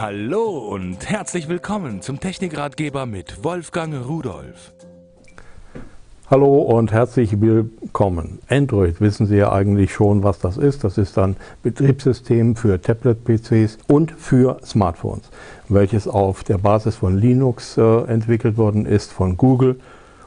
Hallo und herzlich willkommen zum Technikratgeber mit Wolfgang Rudolf. Hallo und herzlich willkommen. Android wissen Sie ja eigentlich schon, was das ist. Das ist ein Betriebssystem für Tablet-PCs und für Smartphones, welches auf der Basis von Linux äh, entwickelt worden ist von Google.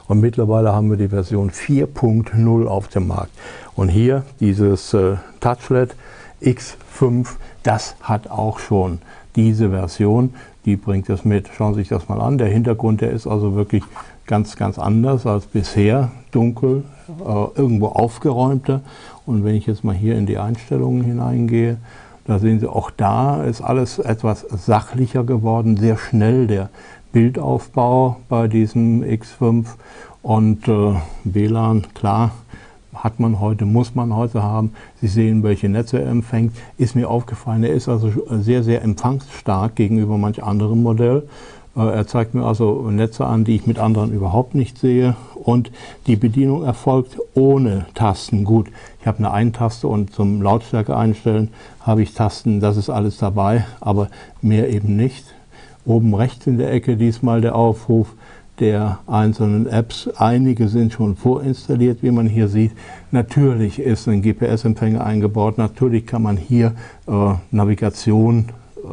Und mittlerweile haben wir die Version 4.0 auf dem Markt. Und hier dieses äh, Touchlet X5, das hat auch schon diese Version, die bringt es mit. Schauen Sie sich das mal an. Der Hintergrund, der ist also wirklich ganz, ganz anders als bisher. Dunkel, äh, irgendwo aufgeräumter. Und wenn ich jetzt mal hier in die Einstellungen hineingehe, da sehen Sie, auch da ist alles etwas sachlicher geworden, sehr schnell der Bildaufbau bei diesem X5 und äh, WLAN, klar, hat man heute, muss man heute haben. Sie sehen, welche Netze er empfängt. Ist mir aufgefallen, er ist also sehr, sehr empfangsstark gegenüber manch anderem Modell. Äh, er zeigt mir also Netze an, die ich mit anderen überhaupt nicht sehe. Und die Bedienung erfolgt ohne Tasten. Gut, ich habe eine Eintaste und zum Lautstärke einstellen habe ich Tasten, das ist alles dabei, aber mehr eben nicht. Oben rechts in der Ecke diesmal der Aufruf der einzelnen Apps. Einige sind schon vorinstalliert, wie man hier sieht. Natürlich ist ein GPS-Empfänger eingebaut. Natürlich kann man hier äh, Navigation,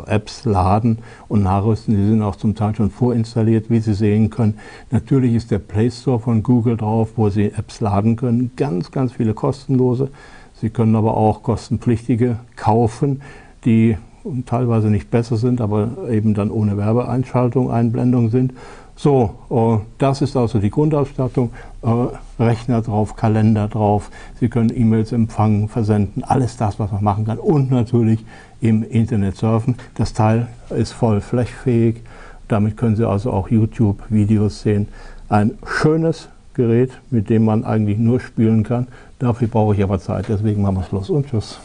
äh, Apps laden und nachrüsten. Die sind auch zum Teil schon vorinstalliert, wie Sie sehen können. Natürlich ist der Play Store von Google drauf, wo Sie Apps laden können. Ganz, ganz viele kostenlose. Sie können aber auch kostenpflichtige kaufen, die teilweise nicht besser sind, aber eben dann ohne Werbeeinschaltung, Einblendung sind. So, äh, das ist also die Grundausstattung. Äh, Rechner drauf, Kalender drauf. Sie können E-Mails empfangen, versenden, alles das, was man machen kann. Und natürlich im Internet surfen. Das Teil ist voll flashfähig. Damit können Sie also auch YouTube-Videos sehen. Ein schönes Gerät, mit dem man eigentlich nur spielen kann. Dafür brauche ich aber Zeit. Deswegen machen wir Schluss und Tschüss.